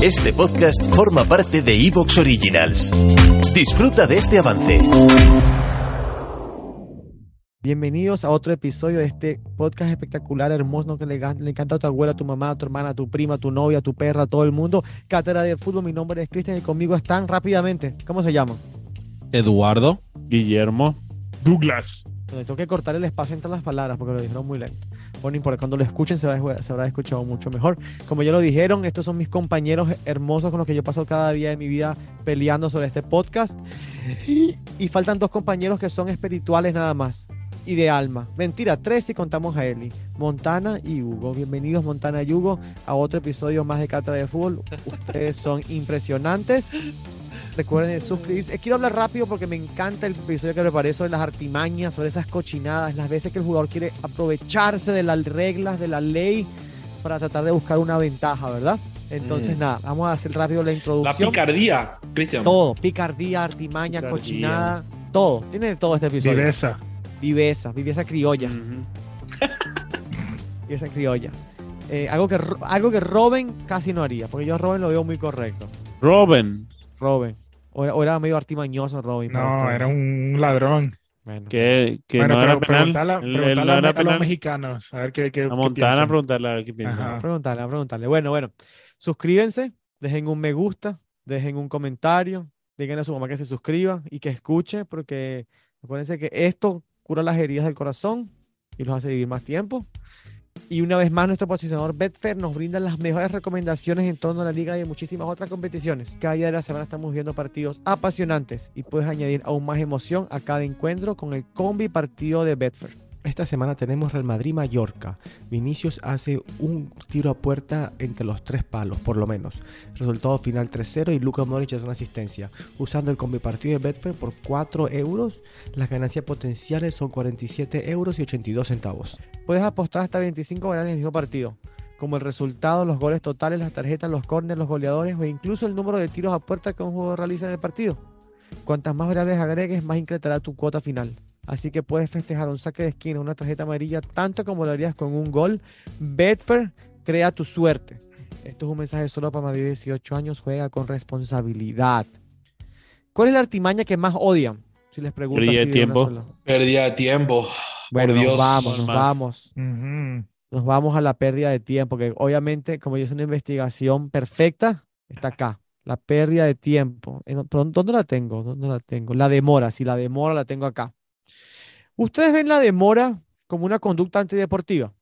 Este podcast forma parte de Evox Originals. Disfruta de este avance. Bienvenidos a otro episodio de este podcast espectacular, hermoso, que le, le encanta a tu abuela, a tu mamá, a tu hermana, a tu prima, a tu novia, a tu perra, a todo el mundo. Cátedra de fútbol, mi nombre es Cristian y conmigo están rápidamente. ¿Cómo se llama? Eduardo. Guillermo. Douglas. Tengo que cortar el espacio entre las palabras porque lo dijeron muy lento. Bueno, no cuando lo escuchen se, va se habrá escuchado mucho mejor. Como ya lo dijeron, estos son mis compañeros hermosos con los que yo paso cada día de mi vida peleando sobre este podcast. Y, y faltan dos compañeros que son espirituales nada más. Y de alma. Mentira, tres si contamos a Eli. Montana y Hugo. Bienvenidos Montana y Hugo a otro episodio más de Cátedra de Fútbol. Ustedes son impresionantes. Recuerden suscribirse. Eh, Quiero hablar rápido porque me encanta el episodio que preparé sobre las artimañas, sobre esas cochinadas, las veces que el jugador quiere aprovecharse de las reglas, de la ley, para tratar de buscar una ventaja, ¿verdad? Entonces, Mm. nada, vamos a hacer rápido la La introducción. picardía, Cristian. todo, picardía, artimaña, Picardía. cochinada, todo. Tiene de todo este episodio. Viveza. Viveza, viveza criolla, Ujú. viveza criolla. Eh, algo, que, algo que Robin casi no haría, porque yo a Robin lo veo muy correcto. Robin, Robin. O era, o era medio artimañoso Robin. No, era un ladrón. Bueno. que, que bueno, no pero era penal. a, era a los mexicanos. A ver qué, qué, A qué Montana piensan. preguntarle a ver qué piensa. Ajá. A preguntarle, a preguntarle. Bueno, bueno. Suscríbanse, dejen un me gusta, dejen un comentario, díganle a su mamá que se suscriba y que escuche, porque acuérdense que esto cura las heridas del corazón y los hace vivir más tiempo. Y una vez más, nuestro posicionador Betfair nos brinda las mejores recomendaciones en torno a la liga y de muchísimas otras competiciones. Cada día de la semana estamos viendo partidos apasionantes y puedes añadir aún más emoción a cada encuentro con el combi partido de Betfair. Esta semana tenemos Real Madrid-Mallorca. Vinicius hace un tiro a puerta entre los tres palos, por lo menos. Resultado final 3-0 y Luka Modric hace una asistencia. Usando el combi partido de Betfair por 4 euros, las ganancias potenciales son 47 euros y 82 centavos. Puedes apostar hasta 25 goles en el mismo partido, como el resultado, los goles totales, las tarjetas, los corners, los goleadores o incluso el número de tiros a puerta que un jugador realiza en el partido. Cuantas más variables agregues, más incrementará tu cuota final. Así que puedes festejar un saque de esquina, una tarjeta amarilla, tanto como lo harías con un gol. Betfair crea tu suerte. Esto es un mensaje solo para mayores de 18 años. Juega con responsabilidad. ¿Cuál es la artimaña que más odian? Si les pregunto. Pérdida de tiempo. Pérdida de tiempo. Bueno, Por nos Dios. vamos, nos vamos. Nos vamos a la pérdida de tiempo, que obviamente, como yo hice una investigación perfecta, está acá. La pérdida de tiempo. Eh, ¿Dónde la tengo? ¿Dónde la tengo? La demora. Si la demora la tengo acá. ¿Ustedes ven la demora como una conducta antideportiva?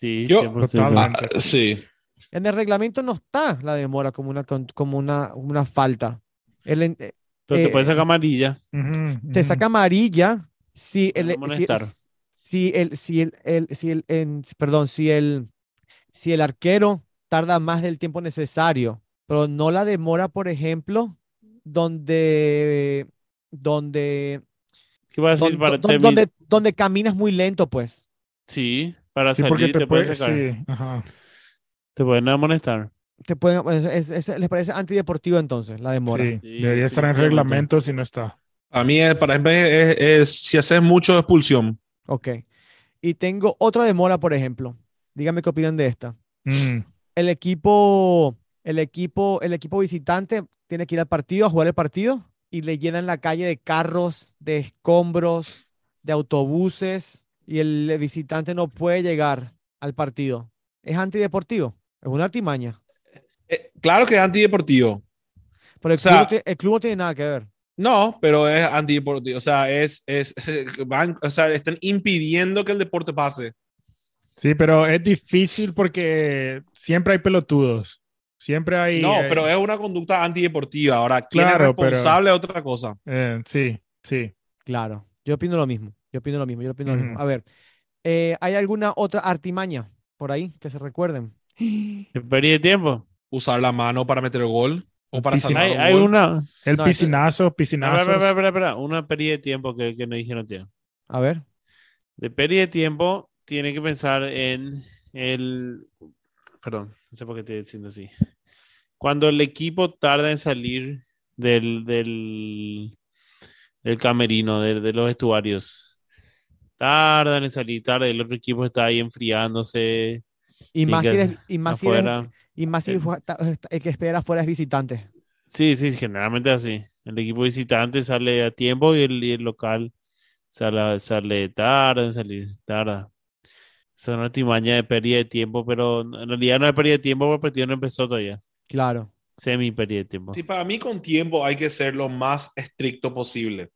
Sí, Yo- 100%. Totalmente. Ah, sí. En el reglamento no está la demora como una, como una, una falta. El eh, Pero te puede eh, sacar amarilla. Te saca amarilla si el, Para si, si el, si el, el- si el, en- perdón, si el, si el arquero tarda más del tiempo necesario, pero no la demora, por ejemplo, donde, donde, ¿Qué vas a decir para don- termi- donde, donde caminas muy lento, pues. Sí, para Sí, porque salir te te, puede, pueden sacar. sí, ajá. Te pueden amonestar. Te pueden, es- es- es- les parece antideportivo entonces, la demora. Sí, Sí, debería estar en reglamento si no está. A mí, es- para mí, es, es- si haces mucho expulsión. Ok. Y tengo otra demora, por ejemplo. Dígame qué opinan de esta. Mm, El equipo, el equipo, el equipo visitante tiene que ir al partido, a jugar el partido, y le llenan la calle de carros, de escombros, de autobuses, y el visitante no puede llegar al partido. ¿Es antideportivo? Es una artimaña. Eh, claro que es antideportivo. Pero el, O sea- club, no tiene- el club no tiene nada que ver. No, pero es antideportivo. O sea, es, es, van, o sea, están impidiendo que el deporte pase. Sí, pero es difícil porque siempre hay pelotudos. Siempre hay. No, eh, pero es una conducta antideportiva. Ahora, ¿quién Claro, es pero- responsable es otra cosa? eh, sí, sí. Claro. Yo opino lo mismo. Yo opino lo mismo. Yo opino lo mismo. A ver, eh, ¿hay alguna otra artimaña por ahí que se recuerden? Perdí tiempo. Usar la mano para meter el gol o para Piscina. salvar Hay, un hay gol. una. El No, piscinazo, Espera, piscinazos. espera, espera, espera, espera. Una pérdida de tiempo que, que no dijeron, tío. A ver. De pérdida de tiempo, tiene que pensar en el. Perdón, no sé por qué estoy diciendo así. Cuando el equipo tarda en salir del, del, del camerino, de, de los vestuarios, tardan en salir tarde, el otro equipo está ahí enfriándose, Y más, si eres- y más si eres- afuera. y más si El- el que espera afuera es visitante. Sí, sí, generalmente así. El equipo visitante sale a tiempo y el, y el local sale, sale tarde en salir, tarde. Es una artimaña de pérdida de tiempo, pero en realidad no es pérdida de tiempo porque el partido no empezó todavía. Claro. Semi pérdida de tiempo. Sí, para mí con tiempo hay que ser lo más estricto posible.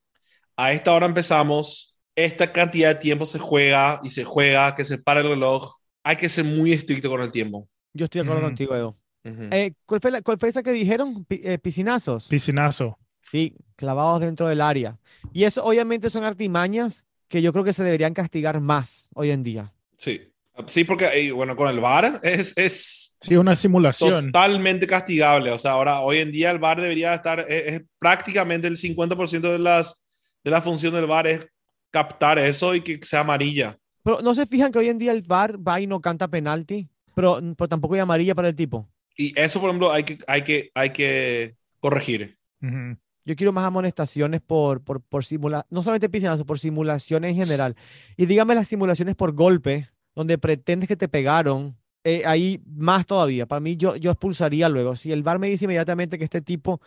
A esta hora empezamos, esta cantidad de tiempo se juega y se juega, que se para el reloj. Hay que ser muy estricto con el tiempo. Yo estoy de acuerdo Ujú. contigo, Edo. Ujú. Eh, ¿cuál, fue la- cuál fue esa que dijeron? Pi- eh, piscinazos. Piscinazo. Sí, clavados dentro del área. Y eso obviamente son artimañas que yo creo que se deberían castigar más hoy en día. Sí, sí, porque bueno, con el VAR es, es Sí, una simulación. totalmente castigable. O sea, ahora hoy en día el VAR debería estar, es, es prácticamente el 50% de las de la función del VAR es captar eso y que sea amarilla. Pero no se fijan que hoy en día el VAR va y no canta penalti, pero, pero tampoco hay amarilla para el tipo. Y eso, por ejemplo, hay que, hay que, hay que corregir. Ujú. Yo quiero más amonestaciones por, por, por simula, no solamente piscinazos, por simulaciones en general. Y dígame las simulaciones por golpe, donde pretendes que te pegaron, eh, ahí más todavía. Para mí, yo, yo expulsaría luego. Si el VAR me dice inmediatamente que este tipo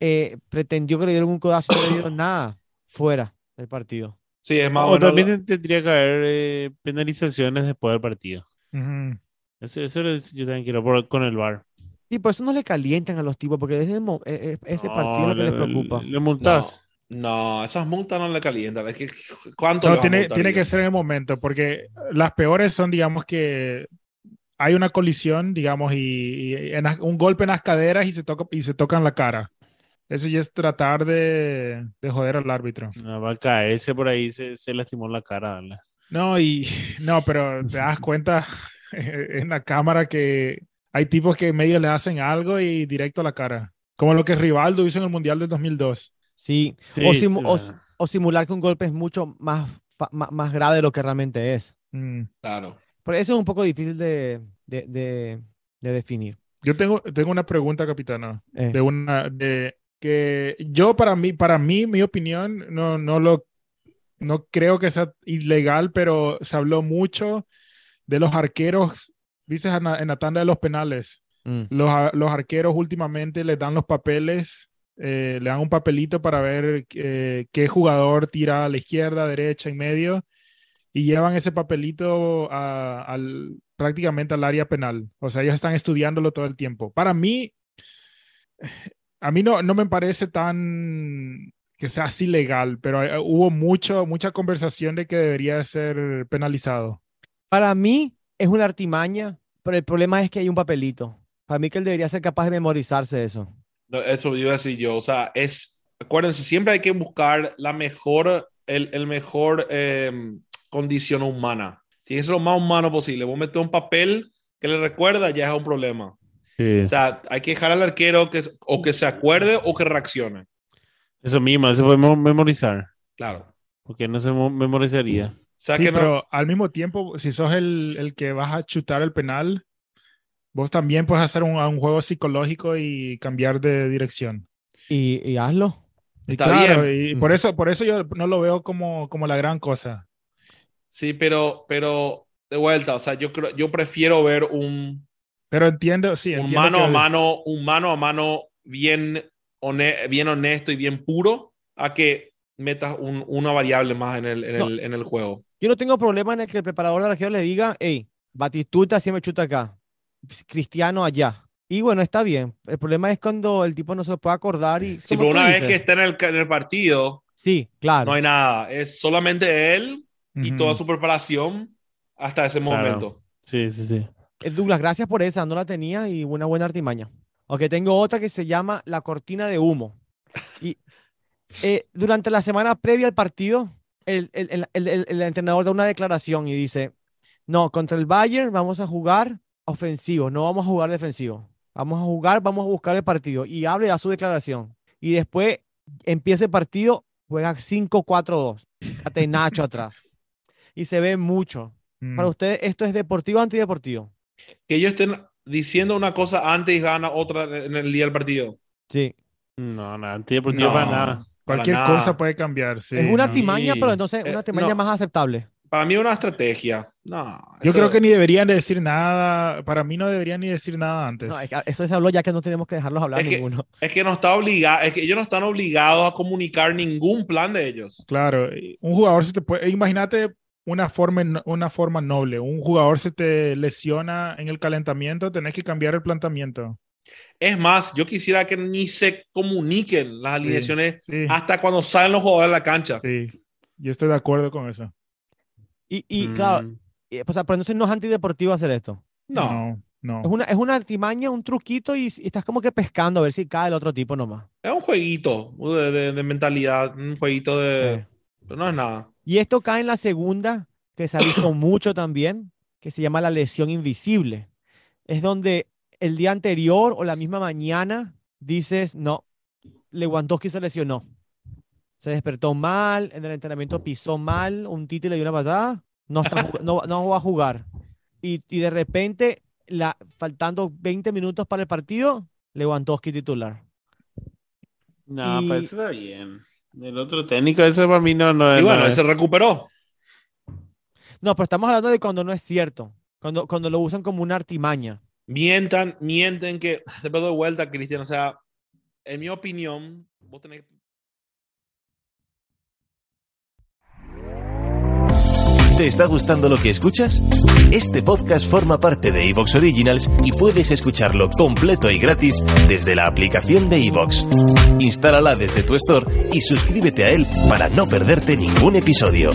eh, pretendió que le dieron un codazo y no le dieron nada, fuera del partido. Sí, es más o O menos también lo- tendría que haber eh, penalizaciones después del partido. Ujú. Eso, eso es- yo también quiero por- con el VAR. Y por eso no le calientan a los tipos, porque es el eh, eh, ese partido es lo que les le- preocupa. Le, multas. No, esas multas no le calientan. Es que, ¿Cuánto No, le tiene, tiene que ser en el momento, porque las peores son, digamos, que hay una colisión, digamos, y, y en las- un golpe en las caderas y se, toca, y se tocan la cara. Eso ya es tratar de, de joder al árbitro. No, va a caerse por ahí, se, se lastimó la cara. ¿verdad? No, y no, pero te das cuenta en la cámara que hay tipos que medio le hacen algo y directo a la cara. Como lo que Rivaldo hizo en el Mundial del 2002. Sí, Sí, o, simu- sí, o- o simular que un golpe es mucho más, más grave de lo que realmente es. Mm. Claro. Pero eso es un poco difícil de, de, de- de definir. Yo tengo, tengo una pregunta, capitano. Eh, de una de que yo para mí para mí mi opinión no no lo no creo que sea ilegal pero se habló mucho de los arqueros dices en la, en la tanda de los penales mm, los, los arqueros últimamente les dan los papeles eh, le dan un papelito para ver eh, qué jugador tira a la izquierda derecha en medio y llevan ese papelito a- al prácticamente al área penal. O sea ellos están estudiándolo todo el tiempo. Para mí a mí no, no me parece tan que sea así legal, pero eh, hubo mucho, mucha conversación de que debería ser penalizado. Para mí es una artimaña, pero el problema es que hay un papelito. Para mí que él debería ser capaz de memorizarse eso. No, Eso iba a decir yo. O sea, es. Acuérdense, siempre hay que buscar la mejor, el, el mejor eh, condición humana. Tiene que ser lo más humano posible. Vos metes un papel que le recuerda, ya es un problema. O sea, hay que dejar al arquero que, o que se acuerde o que reaccione. Eso mismo, se puede mo- memorizar. Claro. Porque no se mo- memorizaría. O sea Sí, que no- pero al mismo tiempo, si sos el, el que vas a chutar el penal, vos también puedes hacer un, un juego psicológico y cambiar de dirección. Y, y hazlo. Y Está claro, bien. y por eso, por eso yo no lo veo como, como la gran cosa. Sí, pero, pero de vuelta, o sea, yo creo, yo prefiero ver un, Pero entiendo, sí, un mano que- a mano, un mano a mano bien, bien honesto y bien puro a que metas un- una variable más en el, en, No. el, en el juego. Yo no tengo problema en el que el preparador de arquero le diga, hey, Batistuta siempre chuta acá, Cristiano allá. Y bueno, está bien. El problema es cuando el tipo no se puede acordar y... Sí, pero una vez que está en el, en el partido, Sí, claro. no hay nada. Es solamente él y toda su preparación hasta ese Claro. momento. Sí, sí, sí. Eh, Douglas, gracias por esa, no la tenía y una buena artimaña. Ok, tengo otra que se llama la cortina de humo. Eh, durante la semana previa al partido, el, el- el- el- entrenador da una declaración y dice, no, contra el Bayern vamos a jugar ofensivo, no vamos a jugar defensivo. Vamos a jugar, vamos a buscar el partido. Y habla y da su declaración. Y después empieza el partido, juega 5-4-2. Fíjate, Nacho atrás. Y se ve mucho. Mm. Para ustedes, ¿esto es deportivo o antideportivo? Que ellos estén diciendo una cosa antes y gana otra en el día del partido. Sí. No, nada, antideportivo No. para nada. Cualquier nada. cosa puede cambiar. sí, es una no. timaña, Sí. pero entonces Eh, una timaña no. más aceptable. Para mí es una estrategia. No, Yo eso- creo que ni deberían de decir nada. Para mí no deberían ni decir nada antes. No, es que eso se habló ya que no tenemos que dejarlos hablar Es que- ninguno. Es que no está obligado, es que ellos no están obligados a comunicar ningún plan de ellos. Claro, eh, un jugador se te puede. Imagínate una forma, una forma noble. Un jugador se te lesiona en el calentamiento, tenés que cambiar el planteamiento. Es más, yo quisiera que ni se comuniquen las Sí, alineaciones Sí, hasta cuando salen los jugadores a la cancha. sí, yo estoy de acuerdo con eso. Y, y claro, Mm. y, o sea, pero entonces no es antideportivo hacer esto. No, no. no. Es una, es una artimaña, un truquito y, y estás como que pescando a ver si cae el otro tipo nomás. es un jueguito de, de- de mentalidad, un jueguito de... Eh. pero no es nada. Y esto cae en la segunda, que se ha visto mucho también, que se llama la lesión invisible. Es donde el día anterior o la misma mañana dices, no, Lewandowski se lesionó. Se despertó mal, en el entrenamiento pisó mal, un le dio una patada, no, está no, no va a jugar. Y, y de repente, la, faltando 20 minutos para el partido, Lewandowski titular. No, Y- pero eso está bien. El otro técnico, ese para mí no, no Y bueno, no él se recuperó. No, pero estamos hablando de cuando no es cierto, cuando, cuando lo usan como una artimaña. Mientan, mienten que... Te doy vuelta, Cristian. O sea, en mi opinión. ¿Te está gustando lo que escuchas? Este podcast forma parte de Evox Originals y puedes escucharlo completo y gratis desde la aplicación de Evox. Instálala desde tu store y suscríbete a él para no perderte ningún episodio.